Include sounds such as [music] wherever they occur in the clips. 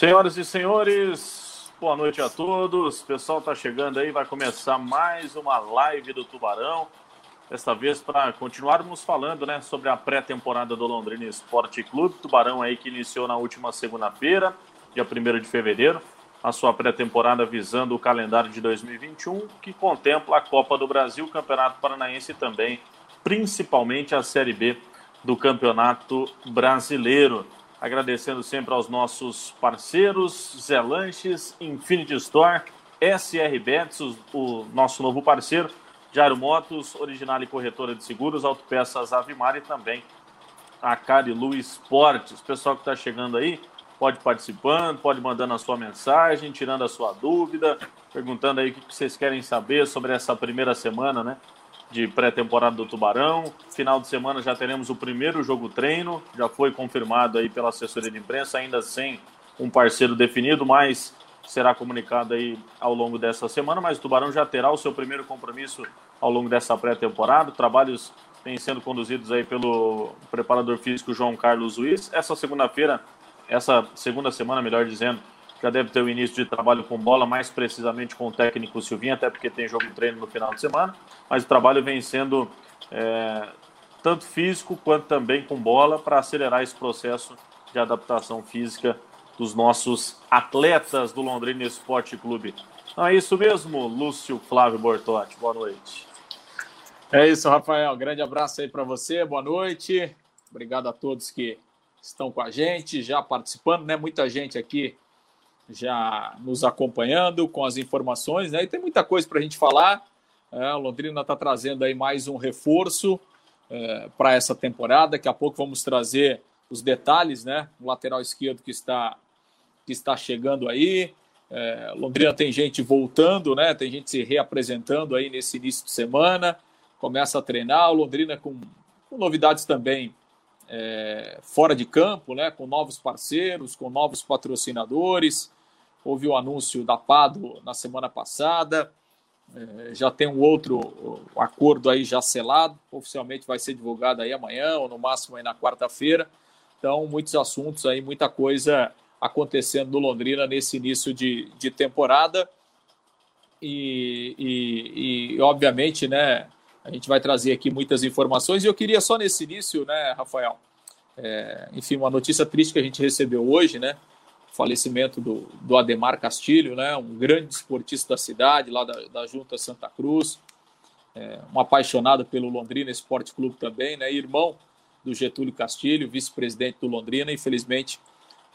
Senhoras e senhores, boa noite a todos. O pessoal está chegando aí, vai começar mais uma live do Tubarão. Desta vez para continuarmos falando né, sobre a pré-temporada do Londrina Esporte Clube. Tubarão aí que iniciou na última segunda-feira, dia 1 de fevereiro, a sua pré-temporada visando o calendário de 2021, que contempla a Copa do Brasil, Campeonato Paranaense e também, principalmente, a Série B do Campeonato Brasileiro. Agradecendo sempre aos nossos parceiros, Zé Lanches, Infinity Store, SR Bets, o nosso novo parceiro, Jairo Motos, Original e Corretora de Seguros, Autopeças Avimar e também a Carilu Esportes. Pessoal que está chegando aí, pode participando, pode mandando a sua mensagem, tirando a sua dúvida, perguntando aí o que vocês querem saber sobre essa primeira semana, né? De pré-temporada do Tubarão. Final de semana já teremos o primeiro jogo treino, já foi confirmado aí pela assessoria de imprensa, ainda sem um parceiro definido, mas será comunicado aí ao longo dessa semana. Mas o Tubarão já terá o seu primeiro compromisso ao longo dessa pré-temporada. Trabalhos vêm sendo conduzidos aí pelo preparador físico João Carlos Luiz. Essa segunda-feira, essa segunda semana, melhor dizendo, já deve ter o início de trabalho com bola, mais precisamente com o técnico Silvinho, até porque tem jogo treino no final de semana, mas o trabalho vem sendo é, tanto físico quanto também com bola para acelerar esse processo de adaptação física dos nossos atletas do Londrina Esporte Clube. Não é isso mesmo, Lúcio Flávio Bortotti. Boa noite. É isso, Rafael. Grande abraço aí para você. Boa noite. Obrigado a todos que estão com a gente, já participando, né? Muita gente aqui já nos acompanhando com as informações, né? E tem muita coisa para a gente falar. É, Londrina está trazendo aí mais um reforço é, para essa temporada. Daqui a pouco vamos trazer os detalhes, né? O lateral esquerdo que está que está chegando aí. É, Londrina tem gente voltando, né? Tem gente se reapresentando aí nesse início de semana. Começa a treinar. O Londrina com, com novidades também é, fora de campo, né? Com novos parceiros, com novos patrocinadores. Houve o anúncio da Pado na semana passada. É, já tem um outro acordo aí já selado. Oficialmente vai ser divulgado aí amanhã ou no máximo aí na quarta-feira. Então, muitos assuntos aí, muita coisa acontecendo no Londrina nesse início de, de temporada. E, e, e, obviamente, né, a gente vai trazer aqui muitas informações. E eu queria só nesse início, né, Rafael, é, enfim, uma notícia triste que a gente recebeu hoje, né, falecimento do, do Ademar Castilho, né, um grande esportista da cidade, lá da, da Junta Santa Cruz, é, um apaixonado pelo Londrina Esporte Clube também, né, irmão do Getúlio Castilho, vice-presidente do Londrina, infelizmente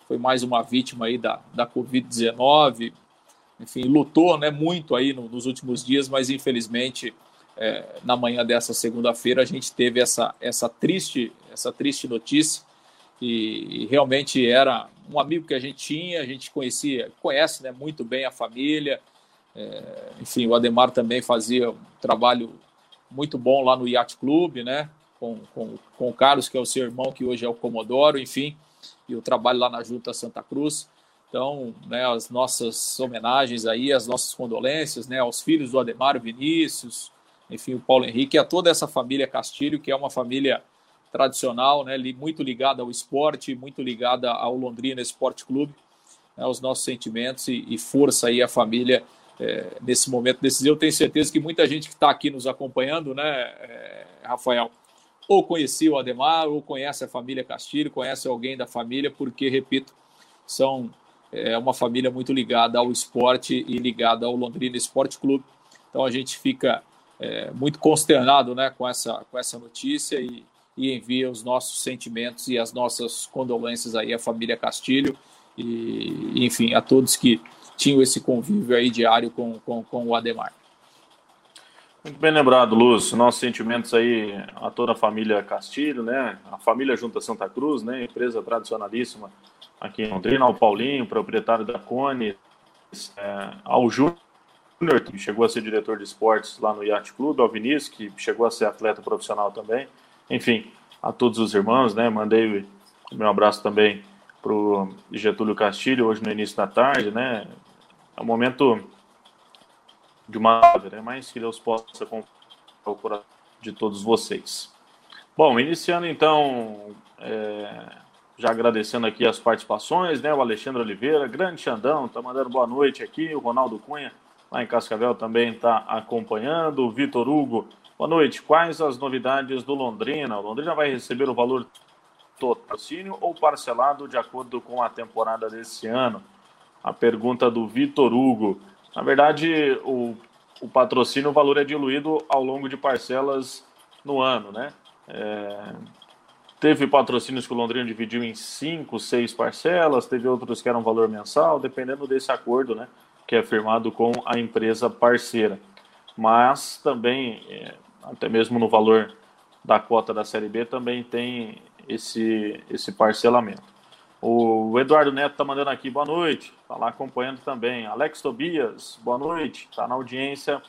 foi mais uma vítima aí da, da Covid-19, enfim, lutou né, muito aí no, nos últimos dias, mas infelizmente é, na manhã dessa segunda-feira a gente teve essa, essa, triste, essa triste notícia e, e, realmente era um amigo que a gente tinha, a gente conhecia, conhece né, muito bem a família. É, enfim, o Ademar também fazia um trabalho muito bom lá no Yacht Clube, né? Com, com, com o Carlos, que é o seu irmão, que hoje é o Comodoro, enfim, e o trabalho lá na Junta Santa Cruz. Então, né, as nossas homenagens aí, as nossas condolências, né, aos filhos do Ademar, Vinícius, enfim, o Paulo Henrique, a toda essa família Castilho, que é uma família tradicional, né, muito ligada ao esporte, muito ligada ao Londrina Esporte Clube, né, os nossos sentimentos e, e, força aí à família é, nesse momento decisivo. Eu tenho certeza que muita gente que está aqui nos acompanhando, né, é, Rafael, ou conhecia o Ademar, ou conhece a família Castilho, conhece alguém da família, porque, repito, são é, uma família muito ligada ao esporte e ligada ao Londrina Esporte Clube. Então a gente fica é, muito consternado né, com, essa, com essa notícia e, e envia os nossos sentimentos e as nossas condolências aí à família Castilho e, enfim, a todos que tinham esse convívio aí diário com, com, com o Ademar. Muito bem lembrado, Lúcio. Nossos sentimentos aí a toda a família Castilho, né? A família Junta Santa Cruz, né? Empresa tradicionalíssima aqui em Londrina, ao Paulinho, proprietário da Cone, é, ao Júnior, que chegou a ser diretor de esportes lá no Yacht Clube, ao Vinícius, que chegou a ser atleta profissional também, enfim, a todos os irmãos, né? Mandei meu abraço também para o Getúlio Castilho, hoje no início da tarde, né? É um momento de uma né? mas que Deus possa o coração de todos vocês. Bom, iniciando então é, já agradecendo aqui as participações, né? O Alexandre Oliveira, grande Xandão, tá mandando boa noite aqui. O Ronaldo Cunha, lá em Cascavel, também está acompanhando. O Vitor Hugo, boa noite. Quais as novidades do Londrina? O Londrina vai receber o valor patrocínio ou parcelado de acordo com a temporada desse ano? A pergunta do Vitor Hugo. Na verdade, o, o patrocínio, o valor é diluído ao longo de parcelas no ano, né? É, teve patrocínios que o Londrina dividiu em cinco, seis parcelas, teve outros que eram valor mensal, dependendo desse acordo, né? Que é firmado com a empresa parceira. Mas também, é, até mesmo no valor da cota da Série B, também tem esse, esse parcelamento. O Eduardo Neto está mandando aqui, boa noite, está lá acompanhando também. Alex Tobias, boa noite, está na audiência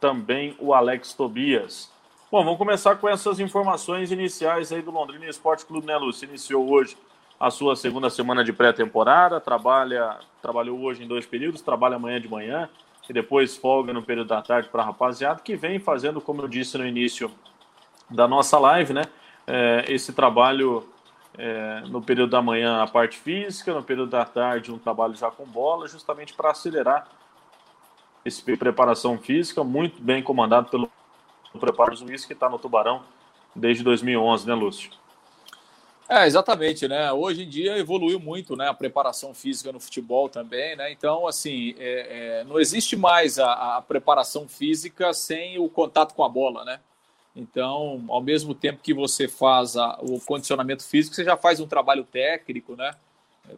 também o Alex Tobias. Bom, vamos começar com essas informações iniciais aí do Londrina Esporte Clube, né, Lúcio? Iniciou hoje a sua segunda semana de pré-temporada, trabalha, trabalhou hoje em dois períodos, trabalha amanhã de manhã e depois folga no período da tarde para a rapaziada, que vem fazendo, como eu disse no início da nossa live, né? É, esse trabalho é, no período da manhã a parte física, no período da tarde um trabalho já com bola, justamente para acelerar esse preparação física, muito bem comandado pelo preparo Luiz, que está no Tubarão desde 2011, né, Lúcio? É, exatamente, né? Hoje em dia evoluiu muito, né? A preparação física no futebol também, né? Então, assim, é, é, não existe mais a, a, preparação física sem o contato com a bola, né? Então, ao mesmo tempo que você faz a, o condicionamento físico, você já faz um trabalho técnico, né?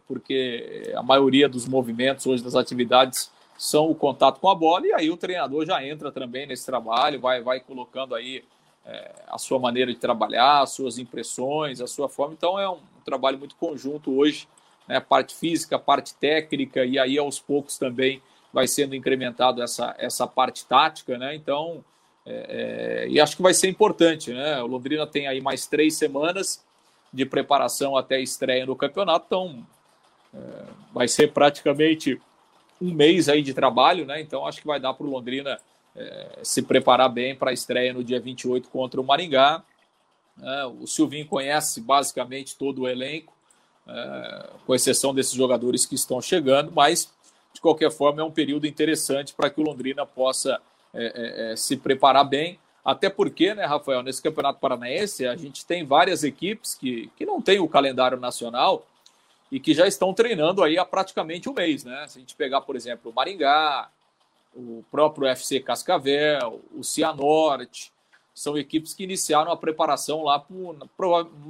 Porque a maioria dos movimentos hoje das atividades são o contato com a bola, e aí o treinador já entra também nesse trabalho, vai, vai colocando aí é, a sua maneira de trabalhar, as suas impressões, a sua forma. Então é um, trabalho muito conjunto hoje, né? Parte física, parte técnica, e aí aos poucos também vai sendo incrementado essa, essa parte tática, né? Então é, é, e acho que vai ser importante, né? O Londrina tem aí mais três semanas de preparação até a estreia no campeonato, então é, vai ser praticamente um mês aí de trabalho, né? Então acho que vai dar para o Londrina é, se preparar bem para a estreia no dia 28 contra o Maringá. É, o Silvinho conhece basicamente todo o elenco, é, com exceção desses jogadores que estão chegando, mas de qualquer forma é um período interessante para que o Londrina possa é, se preparar bem. Até porque, né, Rafael, nesse Campeonato Paranaense, a gente tem várias equipes que, que não têm o calendário nacional e que já estão treinando aí há praticamente um mês, né? Se a gente pegar, por exemplo, o Maringá, o próprio FC Cascavel, o Cianorte, são equipes que iniciaram a preparação lá, por,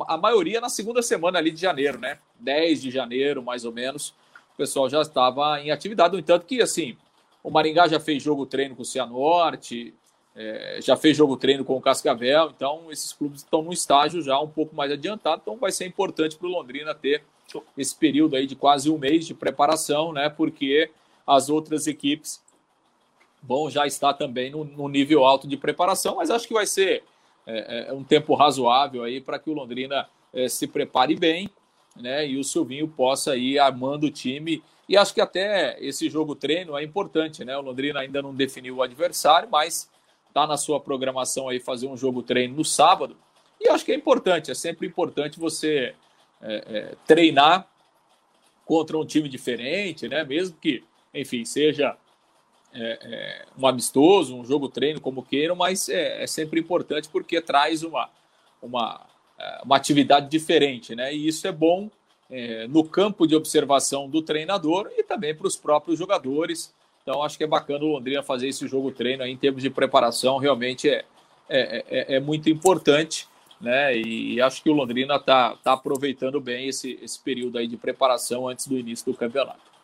a maioria na segunda semana ali de janeiro, né? 10 de janeiro, mais ou menos, o pessoal já estava em atividade. No entanto, que assim, o Maringá já fez jogo treino com o Cianorte, é, já fez jogo treino com o Cascavel, então esses clubes estão num estágio já um pouco mais adiantado, então vai ser importante para o Londrina ter esse período aí de quase um mês de preparação, né? Porque as outras equipes vão já estar também no, no nível alto de preparação, mas acho que vai ser é, é, um tempo razoável aí para que o Londrina é, se prepare bem, né? E o Silvinho possa ir armando o time e acho que até esse jogo treino é importante, né? O Londrina ainda não definiu o adversário, mas está na sua programação aí fazer um jogo treino no sábado. E acho que é importante, é sempre importante você é, é, treinar contra um time diferente, né? Mesmo que, enfim, seja é, é um amistoso, um jogo treino, como queiram, mas é, é sempre importante porque traz uma, uma, é, uma atividade diferente, né? E isso é bom é, no campo de observação do treinador e também para os próprios jogadores. Então, acho que é bacana o Londrina fazer esse jogo treino aí, em termos de preparação, realmente é, é, é, é muito importante. Né? E acho que o Londrina está tá aproveitando bem esse, esse período aí de preparação antes do início do campeonato.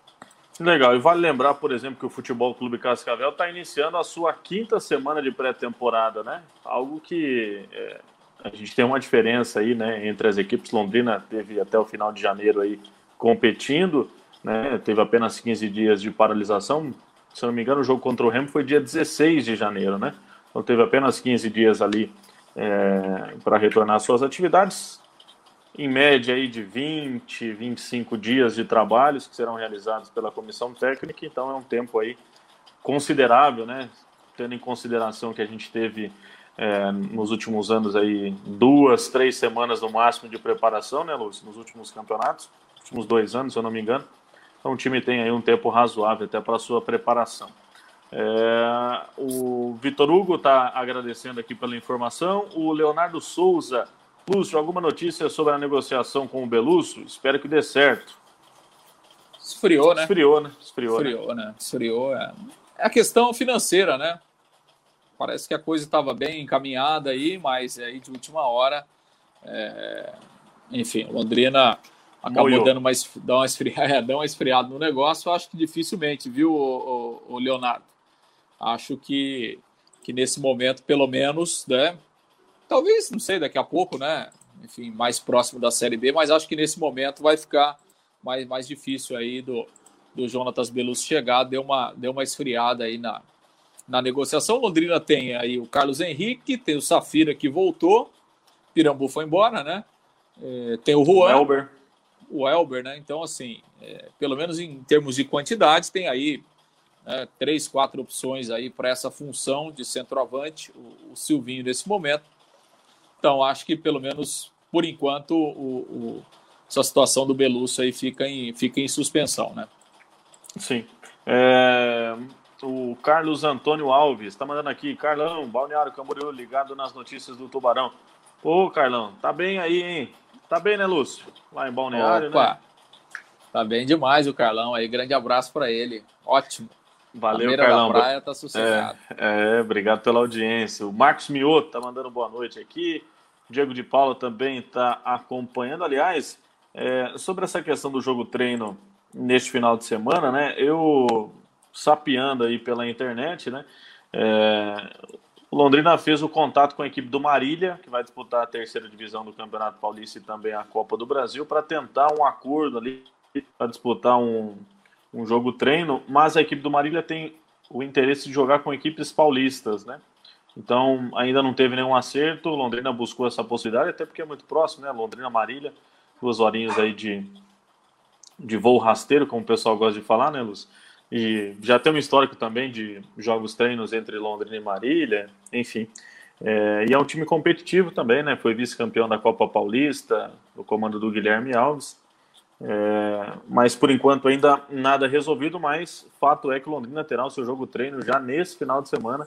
Legal, e vale lembrar, por exemplo, que o Futebol Clube Cascavel está iniciando a sua quinta semana de pré-temporada, né? Algo que é, a gente tem uma diferença aí, né, entre as equipes. Londrina teve até o final de janeiro aí competindo, né, teve apenas 15 dias de paralisação. Se não me engano, o jogo contra o Remo foi dia 16 de janeiro, né? Então teve apenas 15 dias ali é, para retornar às suas atividades. Em média aí de 20, 25 dias de trabalhos que serão realizados pela comissão técnica, então é um tempo aí considerável, né? Tendo em consideração que a gente teve é, nos últimos anos aí duas, três semanas no máximo de preparação, né, Lúcio? Nos últimos campeonatos, últimos dois anos, se eu não me engano. Então o time tem aí um tempo razoável até para sua preparação. É, o Vitor Hugo está agradecendo aqui pela informação. O Leonardo Souza, Lúcio, alguma notícia sobre a negociação com o Belusso? Espero que dê certo. Esfriou, né? Esfriou, né? Esfriou, Esfriou né? né? Esfriou. É. é a questão financeira, né? Parece que a coisa estava bem encaminhada aí, mas aí de última hora, é... enfim, Londrina acabou Moiou. dando uma, dando uma, esfriada, [laughs] dando uma esfriada no negócio. Acho que dificilmente, viu, o, o, o Leonardo? Acho que, que nesse momento, pelo menos, né? Talvez, não sei, daqui a pouco, né? Enfim, mais próximo da Série B, mas acho que nesse momento vai ficar mais, mais difícil aí do, do Jonatas Belus chegar. Deu uma, deu uma esfriada aí na, na negociação. Londrina tem aí o Carlos Henrique, tem o Safira que voltou, Pirambu foi embora, né? É, tem o Juan. O Elber. O Elber, né? Então, assim, é, pelo menos em termos de quantidade, tem aí né, três, quatro opções aí para essa função de centroavante, o, o, Silvinho nesse momento. Então, acho que pelo menos por enquanto o, o, essa situação do Belusso aí fica em, fica em suspensão, né? Sim. É, o Carlos Antônio Alves está mandando aqui, Carlão, Balneário Camboriú ligado nas notícias do Tubarão. Ô, Carlão, tá bem aí, hein? Tá bem, né, Lúcio? Lá em Balneário, Opa. né? Tá bem demais o Carlão aí. Grande abraço para ele. Ótimo. Valeu, Carlão. Da praia tá sossegado. É, é, obrigado pela audiência. O Marcos Mioto tá mandando boa noite aqui. Diego de Paula também está acompanhando. Aliás, é, sobre essa questão do jogo treino neste final de semana, né? Eu sapeando aí pela internet, né? É, Londrina fez o contato com a equipe do Marília, que vai disputar a terceira divisão do Campeonato Paulista e também a Copa do Brasil, para tentar um acordo ali para disputar um, um jogo treino, mas a equipe do Marília tem o interesse de jogar com equipes paulistas, né? Então ainda não teve nenhum acerto. Londrina buscou essa possibilidade, até porque é muito próximo, né? Londrina Marília, duas horinhas aí de, de voo rasteiro, como o pessoal gosta de falar, né, Luz? E já tem um histórico também de jogos treinos entre Londrina e Marília, enfim. É, e é um time competitivo também, né? Foi vice-campeão da Copa Paulista, no comando do Guilherme Alves. É, mas por enquanto ainda nada resolvido, mas fato é que Londrina terá o seu jogo treino já nesse final de semana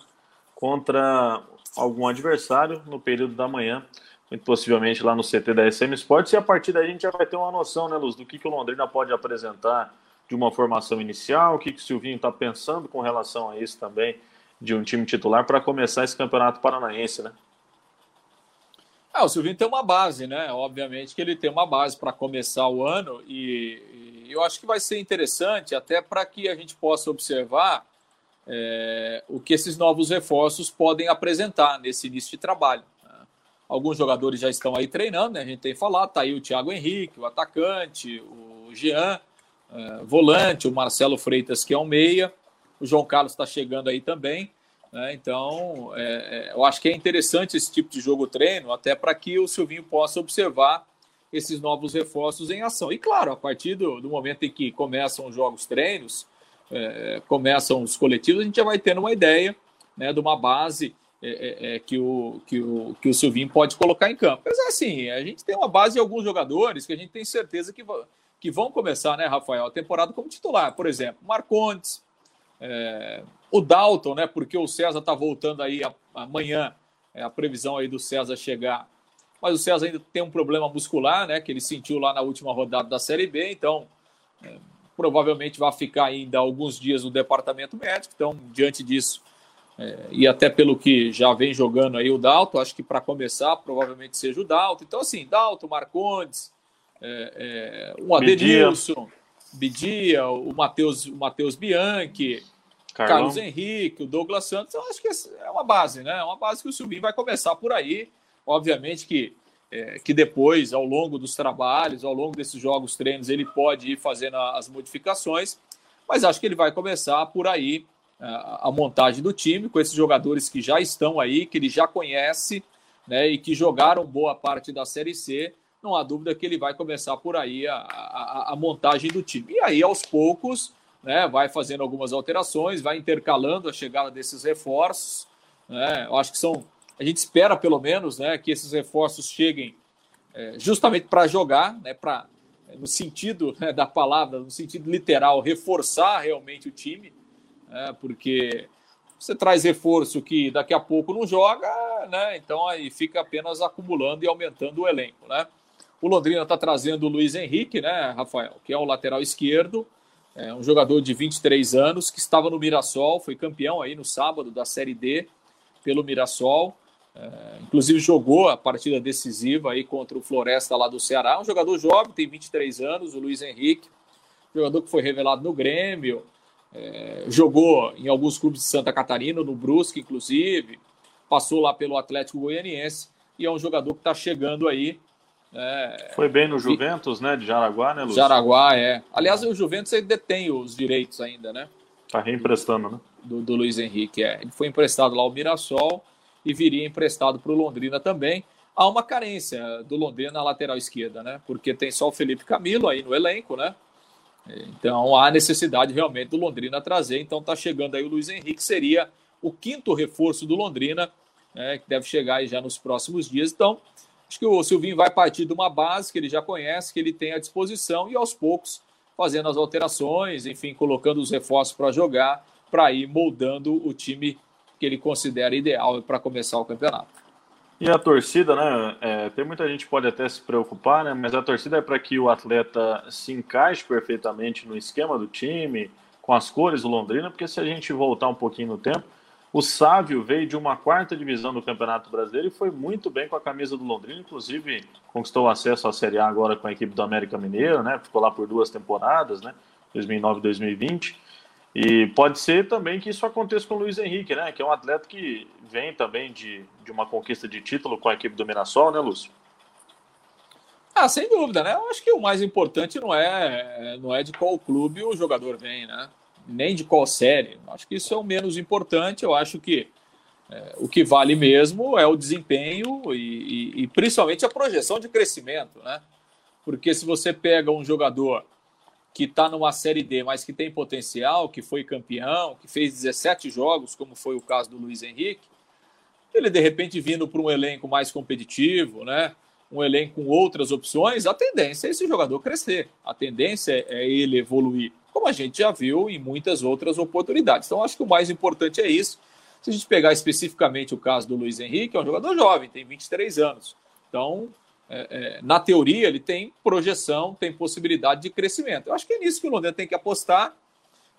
contra algum adversário no período da manhã, muito possivelmente lá no CT da SM Sports, e a partir daí a gente já vai ter uma noção, né, Luz, do que, que o Londrina pode apresentar de uma formação inicial, o que, que o Silvinho está pensando com relação a isso também, de um time titular para começar esse campeonato paranaense, né? Ah, o Silvinho tem uma base, né? Obviamente que ele tem uma base para começar o ano e, e, eu acho que vai ser interessante até para que a gente possa observar é, o que esses novos reforços podem apresentar nesse início de trabalho. Né? Alguns jogadores já estão aí treinando, né? A gente tem falado, tá aí o Thiago Henrique, o atacante, o Jean, é, volante, o Marcelo Freitas, que é um meia, o João Carlos está chegando aí também. Né? Então, é, é, eu acho que é interessante esse tipo de jogo treino, até para que o Silvinho possa observar esses novos reforços em ação. E claro, a partir do, do momento em que começam os jogos treinos, é, começam os coletivos, a gente já vai tendo uma ideia né, de uma base é, é, é, que, o, que, o, que o Silvinho pode colocar em campo. Mas assim, a gente tem uma base de alguns jogadores que a gente tem certeza que, que vão começar, né, Rafael, a temporada como titular. Por exemplo, Marcondes, é, o Dalton, né? Porque o César está voltando aí amanhã, é a previsão aí do César chegar. Mas o César ainda tem um problema muscular, né? Que ele sentiu lá na última rodada da Série B, então é, provavelmente vai ficar ainda alguns dias no departamento médico. Então, diante disso, é, e até pelo que já vem jogando aí o Dalton, acho que para começar, provavelmente seja o Dalton. Então, assim, Dalton, Marcondes, é, é, o Adenilson, Bidia, o Matheus o Mateus Bianchi, Carlão. Carlos Henrique, o Douglas Santos, eu acho que é uma base, né? É uma base que o Silvinho vai começar por aí. Obviamente que, é, que depois, ao longo dos trabalhos, ao longo desses jogos treinos, ele pode ir fazendo as modificações, mas acho que ele vai começar por aí a, a montagem do time, com esses jogadores que já estão aí, que ele já conhece, né? E que jogaram boa parte da Série C. Não há dúvida que ele vai começar por aí a, a, a montagem do time. E aí, aos poucos, né, vai fazendo algumas alterações, vai intercalando a chegada desses reforços. Né? Eu acho que são A gente espera, pelo menos, né, que esses reforços cheguem é, justamente para jogar, né, para no sentido [laughs] né, da palavra, no sentido literal, reforçar realmente o time, né, porque você traz reforço que daqui a pouco não joga, né, então aí fica apenas acumulando e aumentando o elenco. Né. O Londrina está trazendo o Luiz Henrique, né, Rafael, que é o lateral esquerdo, é um jogador de 23 anos que estava no Mirassol, foi campeão aí no sábado da Série D pelo Mirassol. É, inclusive jogou a partida decisiva aí contra o Floresta lá do Ceará. Um jogador jovem, tem 23 anos, o Luiz Henrique, jogador que foi revelado no Grêmio, é, jogou em alguns clubes de Santa Catarina, no Brusque, inclusive, passou lá pelo Atlético Goianiense e é um jogador que está chegando aí. É, foi bem no Juventus, e... né? De Jaraguá, né, Lúcio? Jaraguá, é. Aliás, o Juventus detém os direitos ainda, né? Está reemprestando, né? Do, do Luiz Henrique, é. Ele foi emprestado lá ao Mirassol e viria emprestado para o Londrina também. Há uma carência do Londrina na lateral esquerda, né? Porque tem só o Felipe Camilo aí no elenco, né? Então há necessidade realmente do Londrina trazer. Então está chegando aí o Luiz Henrique, seria o quinto reforço do Londrina, né, que deve chegar aí já nos próximos dias. Então, acho que o Silvinho vai partir de uma base que ele já conhece, que ele tem à disposição, e aos poucos fazendo as alterações, enfim, colocando os reforços para jogar, para ir moldando o time que ele considera ideal para começar o campeonato. E a torcida, né? É, tem muita gente pode até se preocupar, né? Mas a torcida é para que o atleta se encaixe perfeitamente no esquema do time, com as cores do Londrina, porque se a gente voltar um pouquinho no tempo, o Sávio veio de uma quarta divisão do Campeonato Brasileiro e foi muito bem com a camisa do Londrina, inclusive conquistou acesso à Série A agora com a equipe do América Mineiro, né? Ficou lá por duas temporadas, né? 2009 e 2020. E pode ser também que isso aconteça com o Luiz Henrique, né? Que é um atleta que vem também de, de uma conquista de título com a equipe do Mirassol, né, Lúcio? Ah, sem dúvida, né? Eu acho que o mais importante não é, não é de qual clube o jogador vem, né? Nem de qual série. Acho que isso é o menos importante. Eu acho que é, o que vale mesmo é o desempenho e, e, e principalmente a projeção de crescimento, né? Porque se você pega um jogador que está numa Série D, mas que tem potencial, que foi campeão, que fez 17 jogos, como foi o caso do Luiz Henrique, ele de repente vindo para um elenco mais competitivo, né? um elenco com outras opções, a tendência é esse jogador crescer, a tendência é ele evoluir, como a gente já viu em muitas outras oportunidades. Então, acho que o mais importante é isso. Se a gente pegar especificamente o caso do Luiz Henrique, é um jogador jovem, tem 23 anos. Então, é, é, na teoria, ele tem projeção, tem possibilidade de crescimento. Eu acho que é nisso que o Londrina tem que apostar,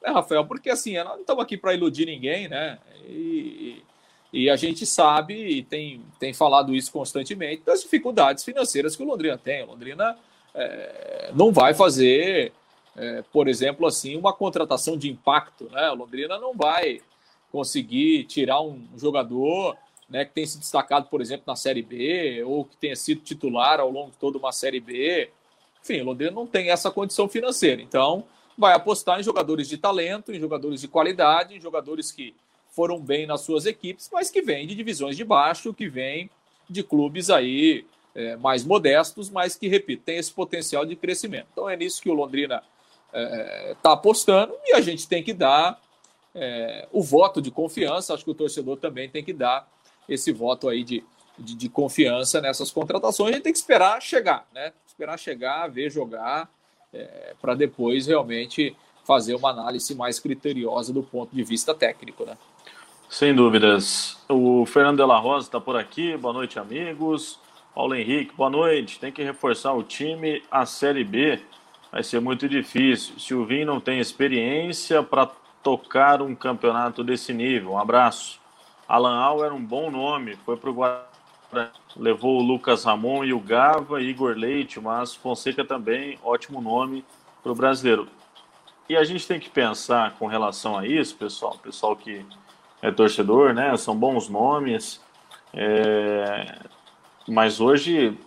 né, Rafael? Porque assim, nós não estamos aqui para iludir ninguém, né? E, e, a gente sabe e tem, tem falado isso constantemente das dificuldades financeiras que o Londrina tem. O Londrina é, não vai fazer, é, por exemplo, assim, uma contratação de impacto, né? O Londrina não vai conseguir tirar um jogador né, que tem se destacado, por exemplo, na Série B, ou que tenha sido titular ao longo de toda uma Série B. Enfim, o Londrina não tem essa condição financeira. Então, vai apostar em jogadores de talento, em jogadores de qualidade, em jogadores que foram bem nas suas equipes, mas que vêm de divisões de baixo, que vêm de clubes aí é, mais modestos, mas que, repito, tem esse potencial de crescimento. Então, é nisso que o Londrina está é, tá apostando e a gente tem que dar é, o voto de confiança, acho que o torcedor também tem que dar esse voto aí de, de, de confiança nessas contratações. A gente tem que esperar chegar, né? Esperar chegar, ver jogar, é, para depois realmente fazer uma análise mais criteriosa do ponto de vista técnico, né? Sem dúvidas. O Fernando de la Rosa está por aqui. Boa noite, amigos. Paulo Henrique, boa noite. Tem que reforçar o time. A Série B vai ser muito difícil. Silvinho não tem experiência para tocar um campeonato desse nível. Um abraço. Alan Al era um bom nome, foi para o Guarani, levou o Lucas Ramon e o Gava, Igor Leite, mas Fonseca também, ótimo nome para o brasileiro. E a gente tem que pensar com relação a isso, pessoal, pessoal que é torcedor, né? São bons nomes, é... mas hoje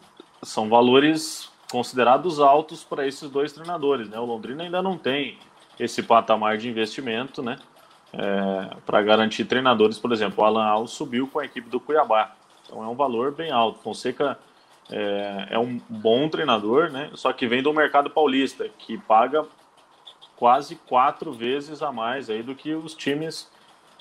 são valores considerados altos para esses dois treinadores, né? O Londrina ainda não tem esse patamar de investimento, né? É, para garantir treinadores, por exemplo, o Alan Alves subiu com a equipe do Cuiabá, então é um valor bem alto. Fonseca é, é, um bom treinador, né? Só que vem do mercado paulista, que paga quase quatro vezes a mais aí do que os times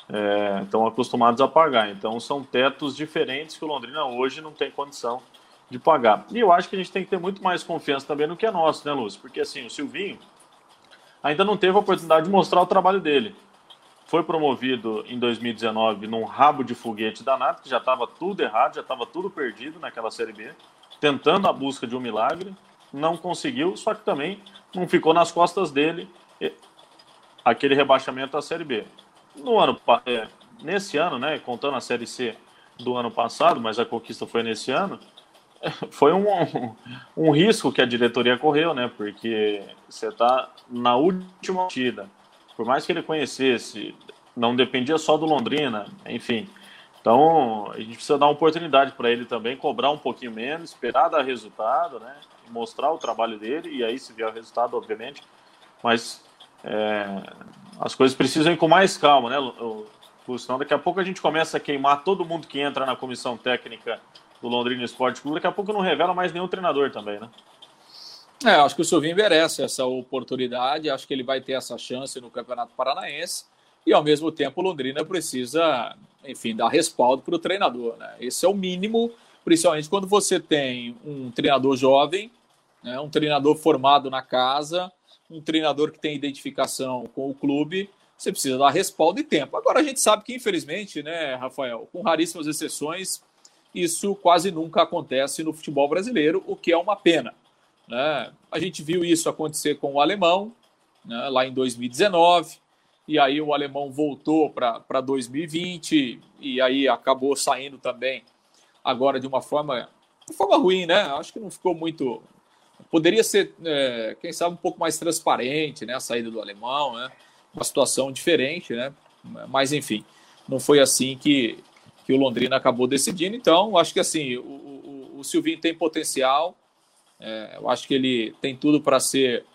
é, estão acostumados a pagar. Então são tetos diferentes que o Londrina hoje não tem condição de pagar. E eu acho que a gente tem que ter muito mais confiança também no que é nosso, né, Lúcio? Porque assim, o Silvinho ainda não teve a oportunidade de mostrar o trabalho dele. Foi promovido em 2019 num rabo de foguete danado, que já estava tudo errado, já estava tudo perdido naquela Série B, tentando a busca de um milagre, não conseguiu, só que também não ficou nas costas dele aquele rebaixamento da Série B. No ano, é, nesse ano, né, contando a Série C do ano passado, mas a conquista foi nesse ano, [laughs] foi um, um, um, risco que a diretoria correu, né? Porque você está na última partida. Por mais que ele conhecesse, não dependia só do Londrina, enfim. Então, a gente precisa dar uma oportunidade para ele também, cobrar um pouquinho menos, esperar dar resultado, né? Mostrar o trabalho dele, e aí se vier o resultado, obviamente. Mas é, as coisas precisam ir com mais calma, né, Senão daqui a pouco a gente começa a queimar todo mundo que entra na comissão técnica do Londrina Esporte Clube, daqui a pouco não revela mais nenhum treinador também, né? É, acho que o Silvinho merece essa oportunidade, acho que ele vai ter essa chance no Campeonato Paranaense e ao mesmo tempo Londrina precisa, enfim, dar respaldo para o treinador, né? Esse é o mínimo, principalmente quando você tem um treinador jovem, né, um treinador formado na casa, um treinador que tem identificação com o clube, você precisa dar respaldo e tempo. Agora a gente sabe que, infelizmente, né, Rafael, com raríssimas exceções, isso quase nunca acontece no futebol brasileiro, o que é uma pena. Né? A gente viu isso acontecer com o alemão, né, lá em 2019, e aí o alemão voltou para 2020, e aí acabou saindo também agora de uma forma, de forma ruim, né? Acho que não ficou muito. Poderia ser, é, quem sabe, um pouco mais transparente, né? A saída do alemão, né? Uma situação diferente, né? Mas enfim, não foi assim que, que o Londrina acabou decidindo. Então, acho que assim, o, o, o Silvinho tem potencial. É, eu acho que ele tem tudo para ser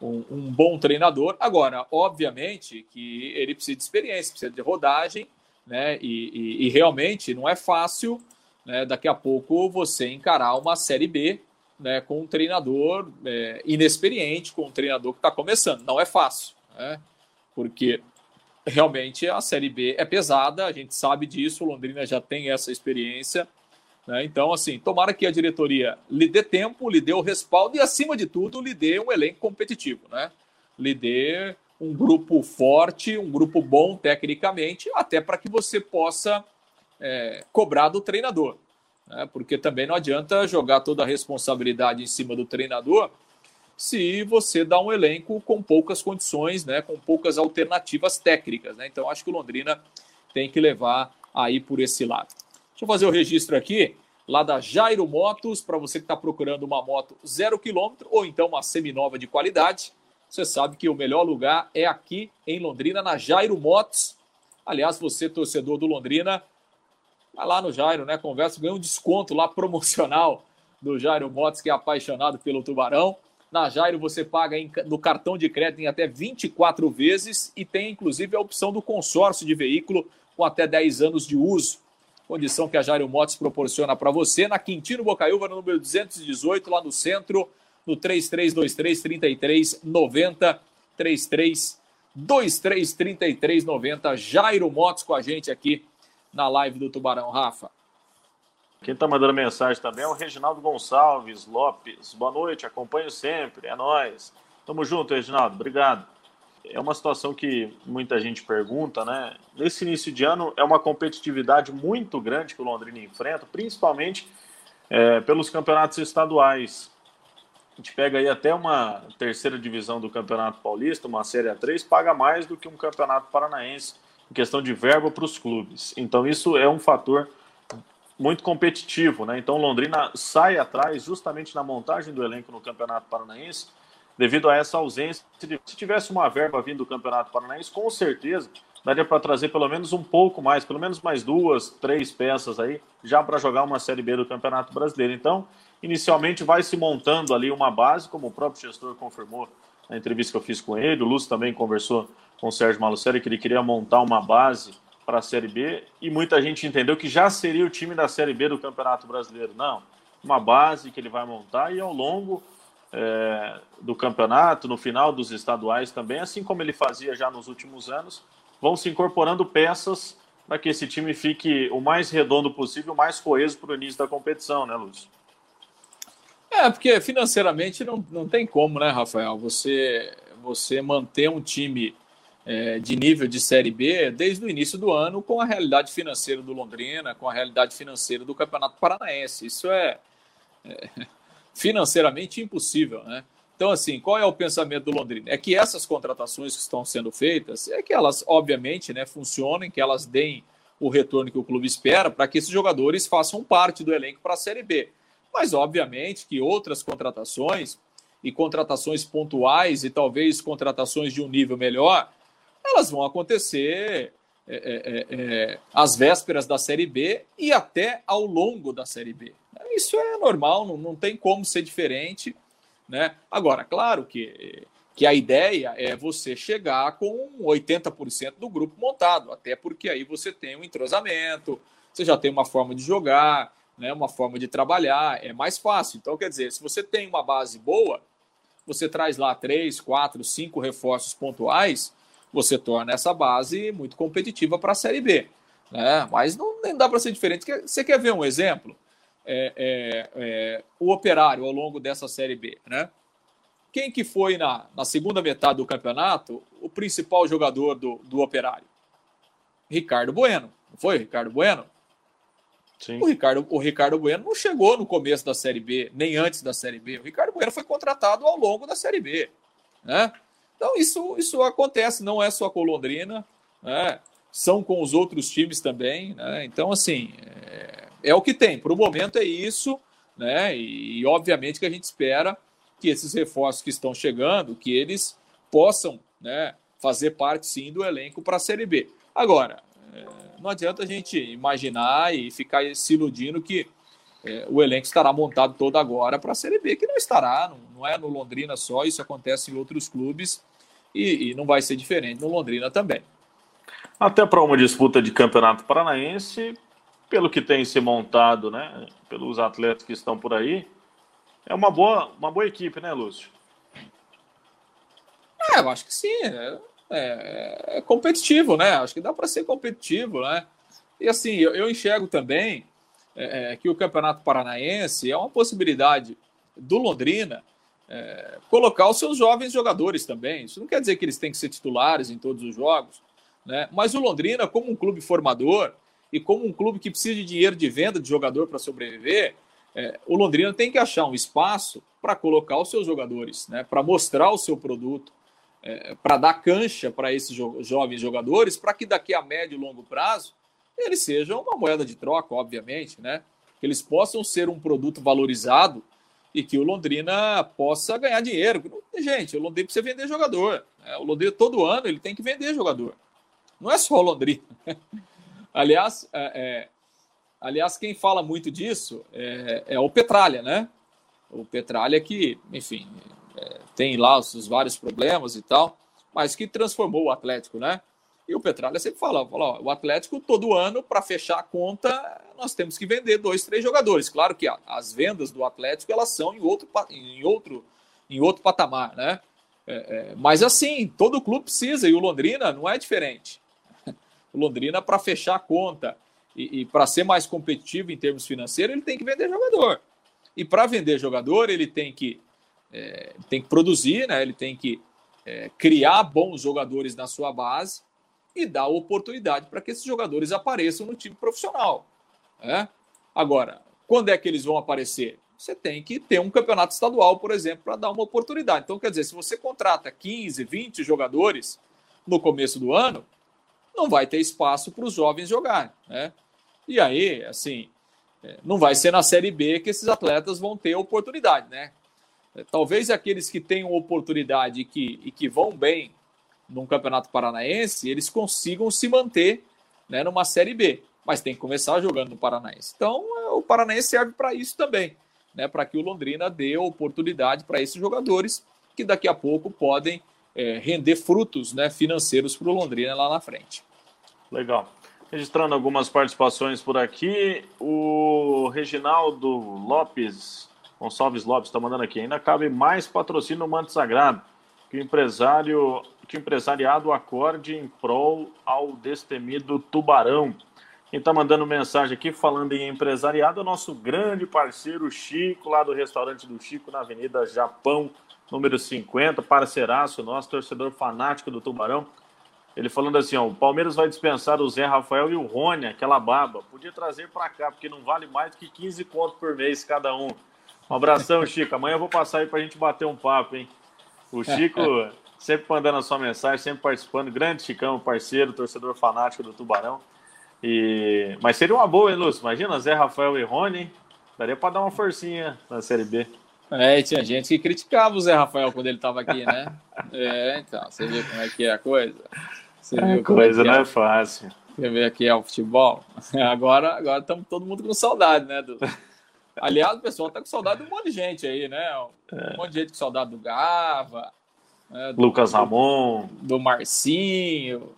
um, um, bom treinador. Agora, obviamente que ele precisa de experiência, precisa de rodagem, né? E, e, e realmente não é fácil, né? Daqui a pouco você encarar uma Série B, né? Com um treinador é, inexperiente, com um treinador que está começando. Não é fácil, né? Porque realmente a Série B é pesada, a gente sabe disso, o Londrina já tem essa experiência. Né? Então, assim, tomara que a diretoria lhe dê tempo, lhe dê o respaldo e, acima de tudo, lhe dê um elenco competitivo, né? lhe dê um grupo forte, um grupo bom tecnicamente, até para que você possa é, cobrar do treinador. Né? Porque também não adianta jogar toda a responsabilidade em cima do treinador se você dá um elenco com poucas condições, né, com poucas alternativas técnicas. Né? Então, acho que o Londrina tem que levar aí por esse lado. Deixa eu fazer o registro aqui, lá da Jairo Motos, para você que está procurando uma moto zero quilômetro ou então uma seminova de qualidade. Você sabe que o melhor lugar é aqui em Londrina, na Jairo Motos. Aliás, você, torcedor do Londrina, vai lá no Jairo, né? Conversa, ganha um desconto lá promocional do Jairo Motos, que é apaixonado pelo Tubarão. Na Jairo você paga em, no cartão de crédito em até 24 vezes e tem inclusive a opção do consórcio de veículo com até 10 anos de uso. Condição que a Jairo Motos proporciona para você na Quintino Bocaiúva, no número 218, lá no centro, no 3323 3390 3323 3390. Jairo Motos com a gente aqui na live do Tubarão, Rafa. Quem está mandando mensagem também é o Reginaldo Gonçalves Lopes. Boa noite, acompanho sempre, é nós. Tamo junto, Reginaldo, obrigado. É uma situação que muita gente pergunta, né? Nesse início de ano é uma competitividade muito grande que o Londrina enfrenta, principalmente é, pelos campeonatos estaduais. A gente pega aí até uma terceira divisão do Campeonato Paulista, uma Série A3, paga mais do que um Campeonato Paranaense em questão de verba para os clubes. Então isso é um fator muito competitivo, né? Então Londrina sai atrás justamente na montagem do elenco no Campeonato Paranaense, devido a essa ausência. Se tivesse uma verba vindo do Campeonato Paranaense, com certeza daria para trazer pelo menos um pouco mais, pelo menos mais duas, três peças aí, já para jogar uma Série B do Campeonato Brasileiro. Então, inicialmente vai se montando ali uma base, como o próprio gestor confirmou na entrevista que eu fiz com ele, o Lúcio também conversou com o Sérgio Malucelli que ele queria montar uma base para a Série B e muita gente entendeu que já seria o time da Série B do Campeonato Brasileiro. Não, uma base que ele vai montar e ao longo é, do campeonato, no final dos estaduais também, assim como ele fazia já nos últimos anos, vão se incorporando peças para que esse time fique o mais redondo possível, o mais coeso para o início da competição, né, Lúcio? É, porque financeiramente não, não tem como, né, Rafael? Você, você manter um time é, de nível de Série B desde o início do ano com a realidade financeira do Londrina, com a realidade financeira do Campeonato Paranaense. Isso é, é financeiramente impossível, né? Então, assim, qual é o pensamento do Londrina? É que essas contratações que estão sendo feitas, é que elas, obviamente, né, funcionem, que elas deem o retorno que o clube espera para que esses jogadores façam parte do elenco para a Série B. Mas, obviamente, que outras contratações e contratações pontuais e talvez contratações de um nível melhor, elas vão acontecer é, é, é, é às vésperas da Série B e até ao longo da Série B. Isso é normal, não, não tem como ser diferente. Né? Agora, claro que, que a ideia é você chegar com 80% do grupo montado, até porque aí você tem um entrosamento, você já tem uma forma de jogar, né, uma forma de trabalhar, é mais fácil. Então, quer dizer, se você tem uma base boa, você traz lá três, quatro, cinco reforços pontuais, você torna essa base muito competitiva para a Série B. Né? Mas não nem dá para ser diferente. Você quer ver um exemplo? É, é, é, o Operário ao longo dessa Série B, né? Quem que foi na, na segunda metade do campeonato o principal jogador do, do Operário? Ricardo Bueno. Não foi Ricardo Bueno? Sim. O Ricardo, o Ricardo Bueno não chegou no começo da Série B, nem antes da Série B. O Ricardo Bueno foi contratado ao longo da Série B. Né? Então, isso, isso acontece, não é só com Londrina, né? são com os outros times também. Né? Então, assim, é, é o que tem. Para o momento é isso, né? E, e, obviamente que a gente espera que esses reforços que estão chegando, que eles possam, né, fazer parte sim do elenco para a Série B. Agora, é, não adianta a gente imaginar e ficar se iludindo que é, o elenco estará montado todo agora para a Série B, que não estará, não, não, é no Londrina só, isso acontece em outros clubes e, e não vai ser diferente no Londrina também. Até para uma disputa de campeonato paranaense, pelo que tem se montado, né, pelos atletas que estão por aí, é uma boa, uma boa equipe, né, Lúcio? É, eu acho que sim. É, é, é competitivo, né? Acho que dá para ser competitivo, né? E assim, eu, eu enxergo também é, é, que o Campeonato Paranaense é uma possibilidade do Londrina é, colocar os seus jovens jogadores também. Isso não quer dizer que eles têm que ser titulares em todos os jogos, né? Mas o Londrina, como um clube formador, e como um clube que precisa de dinheiro de venda de jogador para sobreviver, é, o Londrina tem que achar um espaço para colocar os seus jogadores, né, para mostrar o seu produto, é, para dar cancha para esses jo jovens jogadores, para que daqui a médio e longo prazo eles sejam uma moeda de troca, obviamente, né, que eles possam ser um produto valorizado e que o Londrina possa ganhar dinheiro. Gente, o Londrina precisa vender jogador. Né? O Londrina todo ano ele tem que vender jogador. Não é só o Londrina. [laughs] Aliás, é, é, aliás, quem fala muito disso é, é, o Petralha, né? O Petralha que, enfim, é, tem lá os, os, vários problemas e tal, mas que transformou o Atlético, né? E o Petralha sempre fala, fala ó, o Atlético todo ano, para fechar a conta, nós temos que vender dois, três jogadores. Claro que as vendas do Atlético elas são em outro, em outro, em outro patamar, né? É, é, mas assim, todo clube precisa, e o Londrina não é diferente. Londrina, para fechar a conta e, e para ser mais competitivo em termos financeiros, ele tem que vender jogador. E para vender jogador, ele tem que, é, tem que produzir, né? ele tem que é, criar bons jogadores na sua base e dar oportunidade para que esses jogadores apareçam no time profissional. Né? Agora, quando é que eles vão aparecer? Você tem que ter um campeonato estadual, por exemplo, para dar uma oportunidade. Então, quer dizer, se você contrata 15, 20 jogadores no começo do ano, não vai ter espaço para os jovens jogarem, né? E aí, assim, é, não vai ser na Série B que esses atletas vão ter oportunidade, né? É, talvez aqueles que tenham oportunidade e que, e que vão bem num campeonato paranaense, eles consigam se manter né, numa Série B, mas tem que começar jogando no Paranaense. Então, é, o Paranaense serve para isso também, né, para que o Londrina dê oportunidade para esses jogadores que daqui a pouco podem é, render frutos né, financeiros para o Londrina lá na frente. Legal. Registrando algumas participações por aqui, o Reginaldo Lopes, Gonçalves Lopes está mandando aqui, ainda cabe mais patrocínio no Manto Sagrado, que o empresário de empresariado acorde em prol ao destemido Tubarão. Quem está mandando mensagem aqui falando em empresariado é o nosso grande parceiro Chico, lá do restaurante do Chico, na Avenida Japão, número 50, parceiraço nosso, torcedor fanático do Tubarão. Ele falando assim, ó, o Palmeiras vai dispensar o Zé Rafael e o Rony, aquela baba. Podia trazer para cá, porque não vale mais do que 15 contos por mês cada um. Um abração, [laughs] Chico. Amanhã eu vou passar aí para a gente bater um papo, hein? O Chico [laughs] sempre mandando a sua mensagem, sempre participando. Grande Chicão, parceiro, torcedor fanático do Tubarão. E... Mas seria uma boa, hein, Lúcio? Imagina Zé Rafael e Rony, hein? Daria para dar uma forcinha na Série B. É, tinha gente que criticava o Zé Rafael quando ele estava aqui, né? [laughs] É, então, você vê como é que é a coisa. Você viu é, coisa é não é fácil. Você vê aqui é o futebol. [laughs] Agora agora estamos todo mundo com saudade, né? Do... [laughs] Aliás, o pessoal tá com saudade de um monte de gente aí, né? Um é. monte de gente com saudade do Gava, né? do, Lucas Ramon, do Marcinho,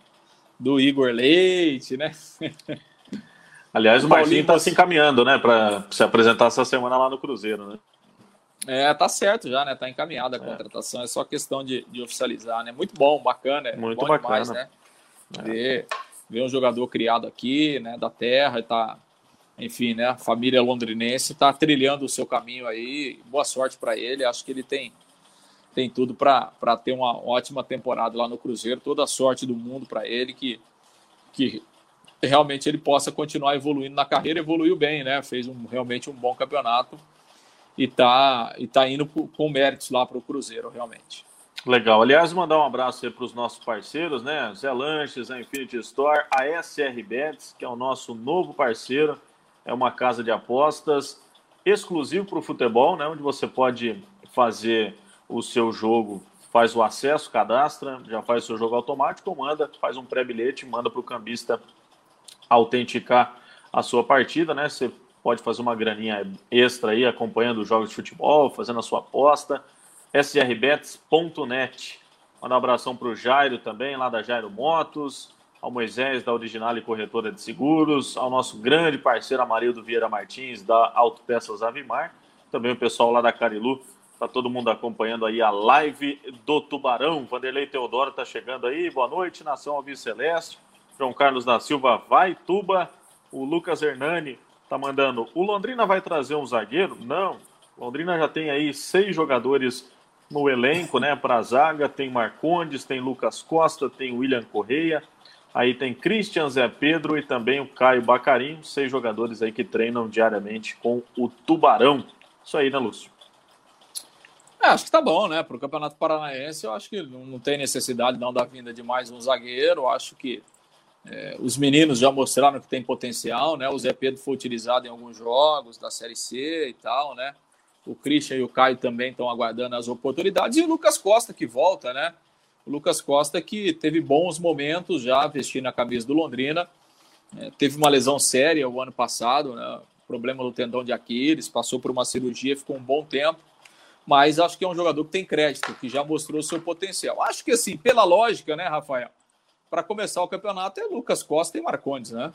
do Igor Leite, né? Aliás, o Marcinho está se encaminhando, né, para se apresentar essa semana lá no Cruzeiro, né? É, tá certo já, né? Tá encaminhada a é. contratação, é só questão de, de oficializar, né? Muito bom, bacana, é muito bacana, demais, né? É. Ver, ver um jogador criado aqui, né, da terra, e tá, enfim, né, a família londrinense tá trilhando o seu caminho aí. Boa sorte para ele, acho que ele tem tem tudo para ter uma ótima temporada lá no Cruzeiro, toda a sorte do mundo para ele que que realmente ele possa continuar evoluindo na carreira, evoluiu bem, né? Fez um, realmente um bom campeonato e tá, e tá indo com méritos lá para o Cruzeiro, realmente. Legal. Aliás, mandar um abraço aí para os nossos parceiros, né? Zé Lanches, a Infinity Store, a SR Bets, que é o nosso novo parceiro, é uma casa de apostas exclusivo para o futebol, né? Onde você pode fazer o seu jogo, faz o acesso, cadastra, já faz o seu jogo automático, manda, faz um pré-bilhete, manda para o cambista autenticar a sua partida, né? Você pode fazer uma graninha extra aí acompanhando os jogos de futebol, fazendo a sua aposta. srbets.net. Manda um abração para o Jairo também, lá da Jairo Motos, ao Moisés, da Original e Corretora de Seguros, ao nosso grande parceiro Amarildo Vieira Martins, da Autopeças Avimar, também o pessoal lá da Carilu, tá todo mundo acompanhando aí a live do Tubarão. Vanderlei Teodoro tá chegando aí, boa noite, Nação Alves Celeste. João Carlos da Silva vai, Tuba. O Lucas Hernani tá mandando. O Londrina vai trazer um zagueiro? Não. Londrina já tem aí seis jogadores no elenco, né? Para a zaga tem Marcondes, tem Lucas Costa, tem William Correia, aí tem Christian Zé Pedro e também o Caio Bacarim, seis jogadores aí que treinam diariamente com o Tubarão. Isso aí, né, Lúcio? É, acho que tá bom, né? Para o Campeonato Paranaense, eu acho que não tem necessidade não da vinda de mais um zagueiro. Acho que é, os meninos já mostraram que tem potencial, né? O Zé Pedro foi utilizado em alguns jogos da Série C e tal, né? O Christian e o Caio também estão aguardando as oportunidades. E o Lucas Costa que volta, né? O Lucas Costa que teve bons momentos já vestindo a camisa do Londrina. É, teve uma lesão séria o ano passado, né? Problema do tendão de Aquiles, passou por uma cirurgia, ficou um bom tempo. Mas acho que é um jogador que tem crédito, que já mostrou seu potencial. Acho que assim, pela lógica, né, Rafael? Para começar o campeonato é Lucas Costa e Marcondes, né?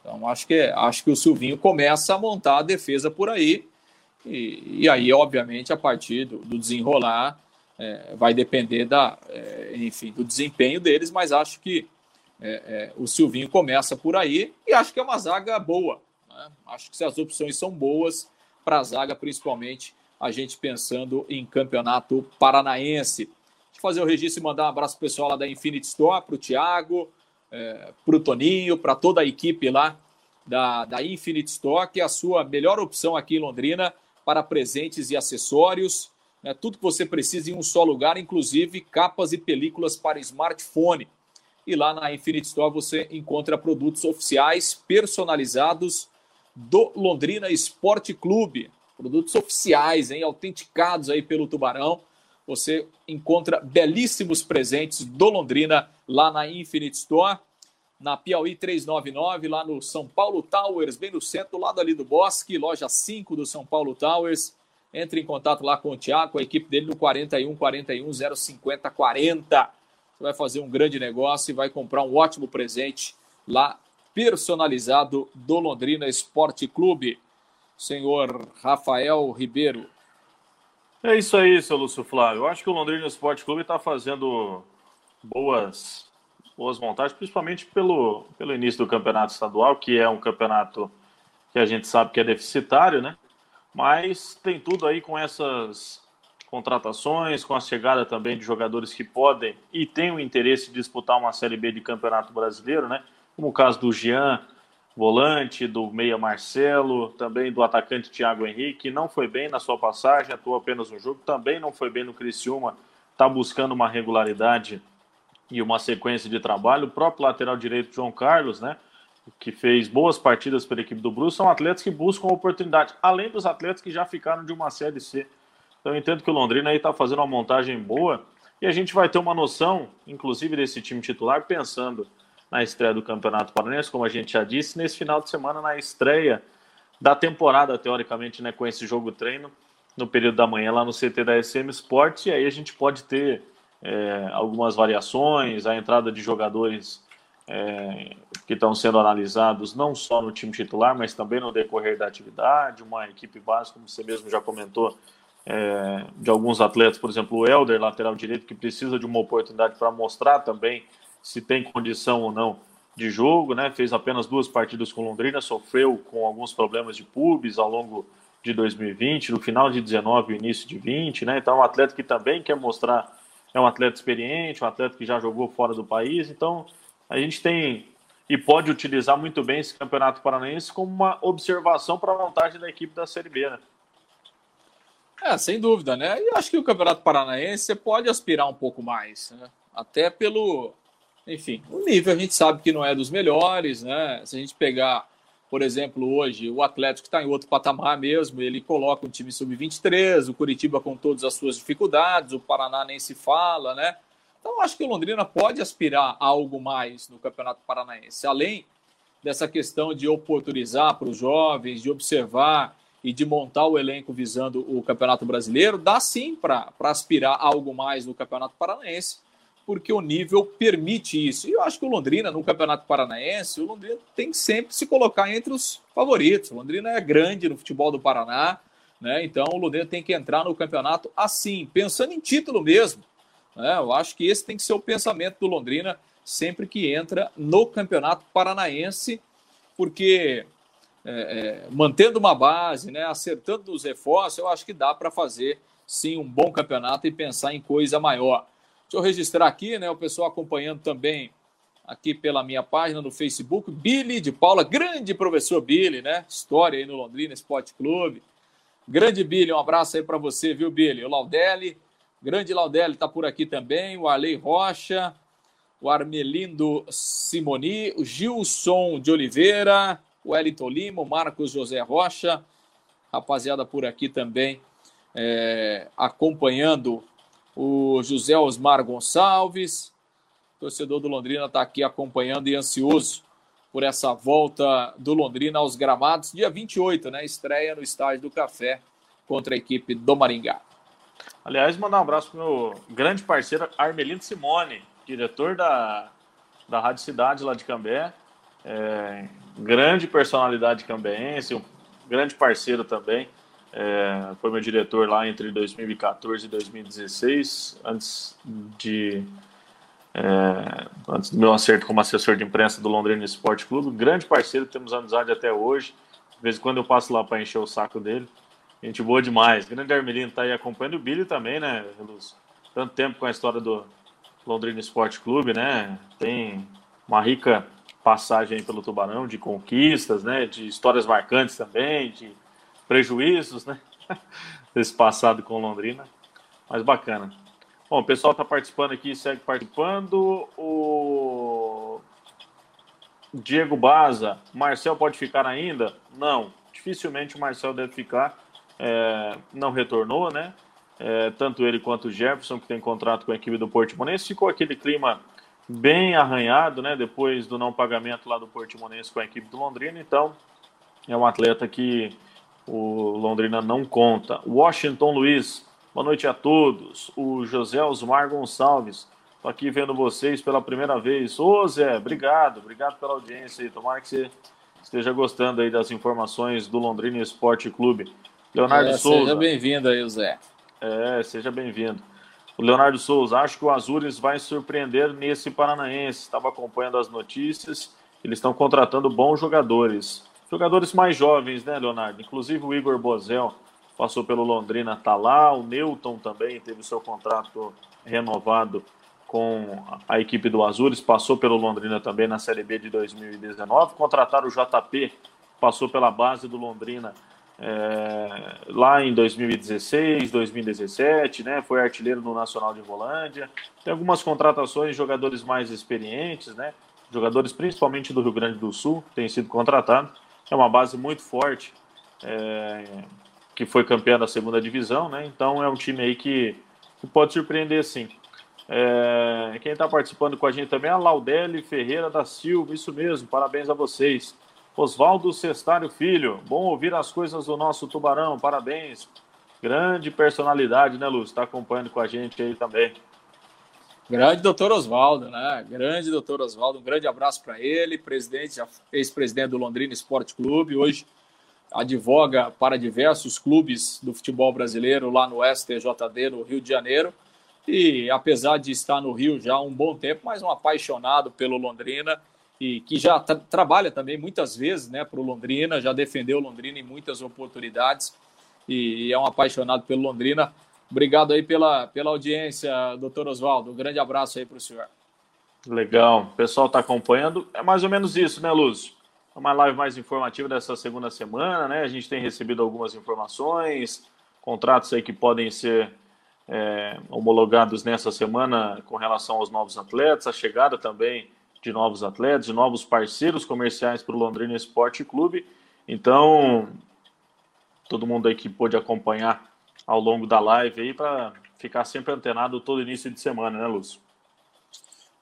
Então acho que acho que o Silvinho começa a montar a defesa por aí e, e aí obviamente a partir do, do desenrolar é, vai depender da é, enfim do desempenho deles, mas acho que é, é o Silvinho começa por aí e acho que é uma zaga boa. Né? Acho que as opções são boas para a zaga, principalmente a gente pensando em campeonato paranaense fazer o registro e mandar um abraço pro pessoal lá da Infinity Store, para o Thiago, é, para o Toninho, para toda a equipe lá da, da Infinity Store, que é a sua melhor opção aqui em Londrina para presentes e acessórios. Né, tudo que você precisa em um só lugar, inclusive capas e películas para smartphone. E lá na Infinity Store você encontra produtos oficiais personalizados do Londrina Esporte Clube. Produtos oficiais, hein, autenticados aí pelo Tubarão você encontra belíssimos presentes do Londrina lá na Infinite Store, na Piauí 399, lá no São Paulo Towers, bem no centro, lado ali do Bosque, loja 5 do São Paulo Towers. Entre em contato lá com o Tiago, a equipe dele no 41 41 050 40. Você vai fazer um grande negócio e vai comprar um ótimo presente lá personalizado do Londrina Esporte Clube. Senhor Rafael Ribeiro, é isso aí, seu Lúcio Flávio. Eu acho que o Londrina Esporte Clube está fazendo boas, boas montagens, principalmente pelo, pelo início do campeonato estadual, que é um campeonato que a gente sabe que é deficitário, né? Mas tem tudo aí com essas contratações, com a chegada também de jogadores que podem e têm o interesse de disputar uma Série B de Campeonato Brasileiro, né? Como o caso do Jean, volante, do meia Marcelo, também do atacante Thiago Henrique, não foi bem na sua passagem, atuou apenas um jogo, também não foi bem no Criciúma, está buscando uma regularidade e uma sequência de trabalho. O próprio lateral direito João Carlos, né? que fez boas partidas pela equipe do Bruce, são atletas que buscam oportunidade, além dos atletas que já ficaram de uma Série C. Então eu entendo que o Londrina aí está fazendo uma montagem boa e a gente vai ter uma noção, inclusive, desse time titular, pensando na estreia do Campeonato Paranense, como a gente já disse, nesse final de semana, na estreia da temporada, teoricamente, né, com esse jogo treino, no período da manhã, lá no CT da SM Sports, e aí a gente pode ter é, algumas variações, a entrada de jogadores é, que estão sendo analisados não só no time titular, mas também no decorrer da atividade, uma equipe básica, como você mesmo já comentou, é, de alguns atletas, por exemplo, o Helder, lateral direito, que precisa de uma oportunidade para mostrar também se tem condição ou não de jogo, né? Fez apenas duas partidas com Londrina, sofreu com alguns problemas de pubis ao longo de 2020, no final de 19 e início de 20, né? Então, é um atleta que também quer mostrar, é um atleta experiente, um atleta que já jogou fora do país, então a gente tem e pode utilizar muito bem esse Campeonato Paranaense como uma observação para a montagem da equipe da Série B, né? É, sem dúvida, né? E acho que o Campeonato Paranaense pode aspirar um pouco mais, né? Até pelo, enfim, o nível a gente sabe que não é dos melhores, né? Se a gente pegar, por exemplo, hoje o Atlético está em outro patamar mesmo, ele coloca um time sub-23, o Curitiba com todas as suas dificuldades, o Paraná nem se fala, né? Então, acho que o Londrina pode aspirar a algo mais no Campeonato Paranaense, além dessa questão de oportunizar para os jovens, de observar e de montar o elenco visando o Campeonato Brasileiro, dá sim para aspirar a algo mais no Campeonato Paranaense, porque o nível permite isso. E eu acho que o Londrina, no Campeonato Paranaense, o Londrina tem que sempre se colocar entre os favoritos. O Londrina é grande no futebol do Paraná, né? então o Londrina tem que entrar no campeonato assim, pensando em título mesmo. Né? Eu acho que esse tem que ser o pensamento do Londrina sempre que entra no Campeonato Paranaense, porque é, é, mantendo uma base, né, acertando os reforços, eu acho que dá para fazer sim um bom campeonato e pensar em coisa maior. Deixa eu registrar aqui, né, o pessoal acompanhando também aqui pela minha página no Facebook, Billy de Paula, grande professor Billy, né? História aí no Londrina Esporte Clube. Grande Billy, um abraço aí para você, viu, Billy? O Laudelli, Grande Laudelli está por aqui também, o Arley Rocha, o Armelindo Simoni, o Gilson de Oliveira, o Wellington Lima, o Marcos José Rocha, rapaziada por aqui também, é, acompanhando o José Osmar Gonçalves, torcedor do Londrina está aqui acompanhando e ansioso por essa volta do Londrina aos gramados, dia 28, né? Estreia no Estádio do Café contra a equipe do Maringá. Aliás, mandar um abraço para meu grande parceiro Armelino Simone, diretor da, da Rádio Cidade lá de Cambé. É, grande personalidade cambeense, um grande parceiro também. É, foi meu diretor lá entre 2014 e 2016, antes de é, antes do meu acerto como assessor de imprensa do Londrina Esporte Clube. Grande parceiro, temos amizade até hoje. De vez em quando eu passo lá para encher o saco dele. Gente boa demais. Grande Armelino tá aí acompanhando o Billy também, né? Tanto tempo com a história do Londrina Esporte Clube, né? Tem uma rica passagem pelo Tubarão de conquistas, né? De histórias marcantes também, de prejuízos, né? [laughs] Desse passado com Londrina. Mas bacana. Bom, o pessoal está participando aqui, segue participando. O Diego Baza, Marcel pode ficar ainda? Não, dificilmente o Marcel deve ficar é, não retornou, né? É, tanto ele quanto o Jefferson, que tem contrato com a equipe do Portimonense, ficou aquele clima bem arranhado, né? Depois do não pagamento lá do Portimonense com a equipe do Londrina, então é um atleta que o Londrina não conta. Washington Luiz, boa noite a todos. O José Osmar Gonçalves, tô aqui vendo vocês pela primeira vez. Ô Zé, obrigado, obrigado pela audiência aí. Tomara que você esteja gostando aí das informações do Londrina Esporte Clube. Leonardo é, Souza. Seja bem-vindo aí, Zé. É, seja bem-vindo. O Leonardo Souza, acho que o Azures vai surpreender nesse Paranaense. Estava acompanhando as notícias. Eles estão contratando bons jogadores. Jogadores mais jovens, né, Leonardo? Inclusive o Igor Bozel passou pelo Londrina, tá lá. O Newton também teve seu contrato renovado com a equipe do Azures, passou pelo Londrina também na Série B de 2019. Contrataram o JP, passou pela base do Londrina é, lá em 2016, 2017, né? Foi artilheiro no Nacional de Volândia. Tem algumas contratações de jogadores mais experientes, né? Jogadores principalmente do Rio Grande do Sul têm sido contratados. É uma base muito forte, é, que foi campeã da segunda divisão, né? Então é um time aí que, que pode surpreender sim. É, quem está participando com a gente também é a Laudeli Ferreira da Silva, isso mesmo, parabéns a vocês. Oswaldo Cestário Filho, bom ouvir as coisas do nosso Tubarão, parabéns. Grande personalidade, né, Lúcio? Está acompanhando com a gente aí também. Grande doutor Oswaldo, né? Grande doutor Oswaldo, um grande abraço para ele, presidente, ex-presidente do Londrina Esporte Clube, hoje advoga para diversos clubes do futebol brasileiro lá no STJD, no Rio de Janeiro e apesar de estar no Rio já há um bom tempo, mas um apaixonado pelo Londrina e que já tra trabalha também muitas vezes né, para o Londrina, já defendeu o Londrina em muitas oportunidades e, é um apaixonado pelo Londrina. Obrigado aí pela, pela audiência, doutor Oswaldo. Um grande abraço aí para o senhor. Legal. O pessoal está acompanhando. É mais ou menos isso, né, Lúcio? É uma live mais informativa dessa segunda semana, né? A gente tem recebido algumas informações, contratos aí que podem ser é, homologados nessa semana com relação aos novos atletas, a chegada também de novos atletas, de novos parceiros comerciais para o Londrina Esporte Clube. Então, todo mundo aí que pôde acompanhar ao longo da live aí para ficar sempre antenado todo início de semana, né, Lúcio?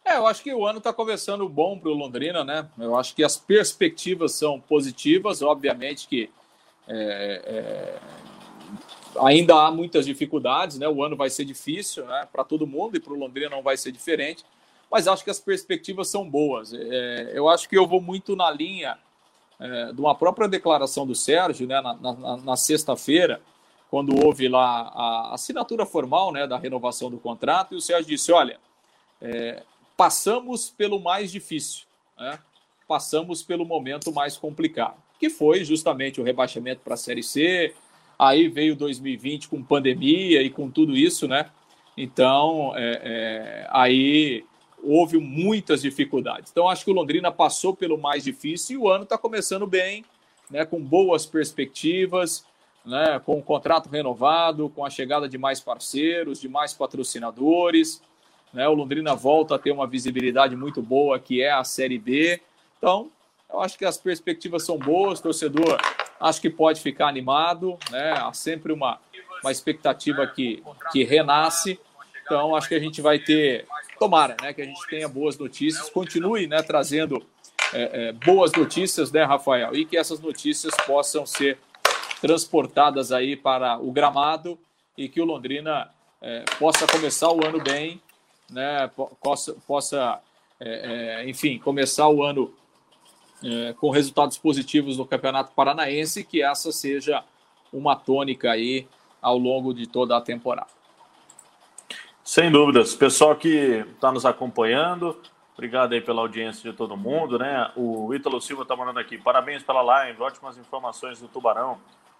É, eu acho que o ano está começando bom para o Londrina, né? Eu acho que as perspectivas são positivas, obviamente que é, é, ainda há muitas dificuldades, né? O ano vai ser difícil, né? Para todo mundo e para o Londrina não vai ser diferente, mas acho que as perspectivas são boas. É, eu acho que eu vou muito na linha é, de uma própria declaração do Sérgio, né? Na, na, na sexta-feira, quando houve lá a assinatura formal, né? Da renovação do contrato, e o Sérgio disse: olha, é, passamos pelo mais difícil, né? Passamos pelo momento mais complicado, que foi justamente o rebaixamento para a Série C, Aí veio 2020 com pandemia e com tudo isso, né? Então, é, é, aí houve muitas dificuldades. Então, acho que o Londrina passou pelo mais difícil e o ano está começando bem, né, com boas perspectivas, né, com o contrato renovado, com a chegada de mais parceiros, de mais patrocinadores. Né, o Londrina volta a ter uma visibilidade muito boa, que é a Série B. Então, eu acho que as perspectivas são boas, torcedor acho que pode ficar animado, né? Há sempre uma, uma expectativa que, que renasce. Então, acho que a gente vai ter, tomara, né? Que a gente tenha boas notícias, continue né, trazendo é, é, boas notícias, né, Rafael? E que essas notícias possam ser transportadas aí para o gramado e que o Londrina é, possa começar o ano bem, né? Possa, possa é, é, enfim, começar o ano é, com resultados positivos no Campeonato Paranaense, que essa seja uma tônica aí ao longo de toda a temporada. Sem dúvidas. Pessoal que está nos acompanhando, obrigado aí pela audiência de todo mundo, né? O Ítalo Silva está mandando aqui, parabéns pela live, ótimas informações do Tubarão.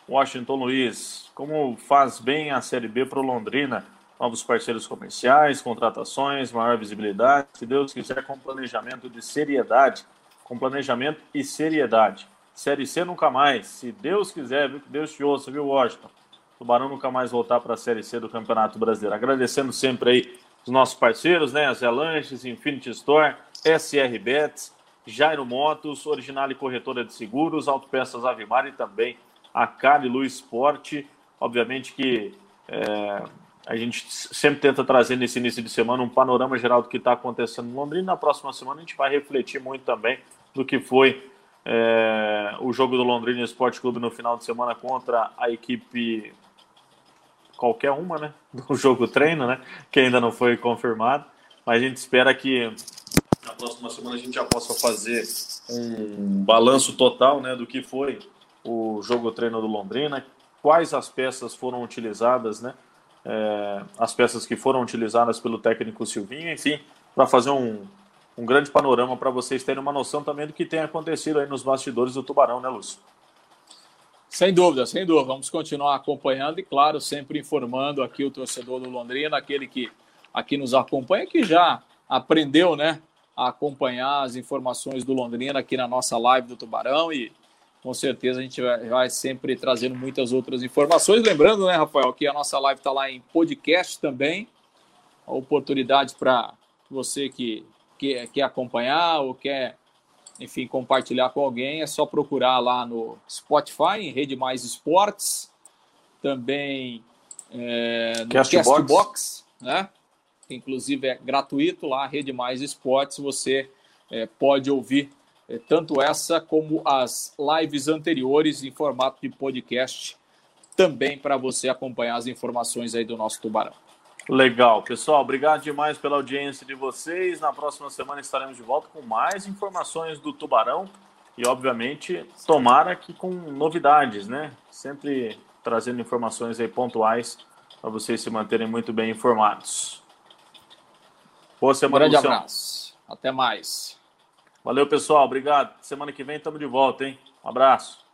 Washington Luiz, como faz bem a Série B para o Londrina? Novos parceiros comerciais, contratações, maior visibilidade, se Deus quiser, com planejamento de seriedade com planejamento e seriedade. Série C nunca mais. Se Deus quiser, viu? Que Deus te ouça, viu, Washington? Tubarão nunca mais voltar para a Série C do Campeonato Brasileiro. Agradecendo sempre aí os nossos parceiros, né? As Lanches, Infinity Store, SR Bets, Jairo Motos, Original e Corretora de Seguros, Autopeças Avimar e também a Cali Luz Esporte. Obviamente que é, a gente sempre tenta trazer nesse início de semana um panorama geral do que está acontecendo em Londrina. Na próxima semana a gente vai refletir muito também do que foi é, o jogo do Londrina Esporte Clube no final de semana contra a equipe qualquer uma, né? [laughs] Do jogo treino, né? Que ainda não foi confirmado. Mas a gente espera que na próxima semana a gente já possa fazer um balanço total, né? Do que foi o jogo treino do Londrina, quais as peças foram utilizadas, né? é, as peças que foram utilizadas pelo técnico Silvinho, enfim, para fazer um, um grande panorama para vocês terem uma noção também do que tem acontecido aí nos bastidores do Tubarão, né, Lúcio? Sem dúvida, sem dúvida. Vamos continuar acompanhando e, claro, sempre informando aqui o torcedor do Londrina, aquele que aqui nos acompanha, que já aprendeu, né, a acompanhar as informações do Londrina aqui na nossa live do Tubarão e com certeza a gente vai, sempre trazendo muitas outras informações. Lembrando, né, Rafael, que a nossa live está lá em podcast também. A oportunidade para você que quer, quer acompanhar ou quer, enfim, compartilhar com alguém, é só procurar lá no Spotify, em Rede Mais Esportes, também é, no Castbox, Castbox, né? Que inclusive é gratuito lá, Rede Mais Esportes, você é, pode ouvir tanto essa como as lives anteriores em formato de podcast, também para você acompanhar as informações aí do nosso Tubarão. Legal, pessoal, obrigado demais pela audiência de vocês. Na próxima semana estaremos de volta com mais informações do Tubarão e, obviamente, tomara que com novidades, né? Sempre trazendo informações aí pontuais para vocês se manterem muito bem informados. Boa semana, Grande Luciano. abraço. Até mais. Valeu, pessoal. Obrigado. Semana que vem estamos de volta, hein? Um abraço.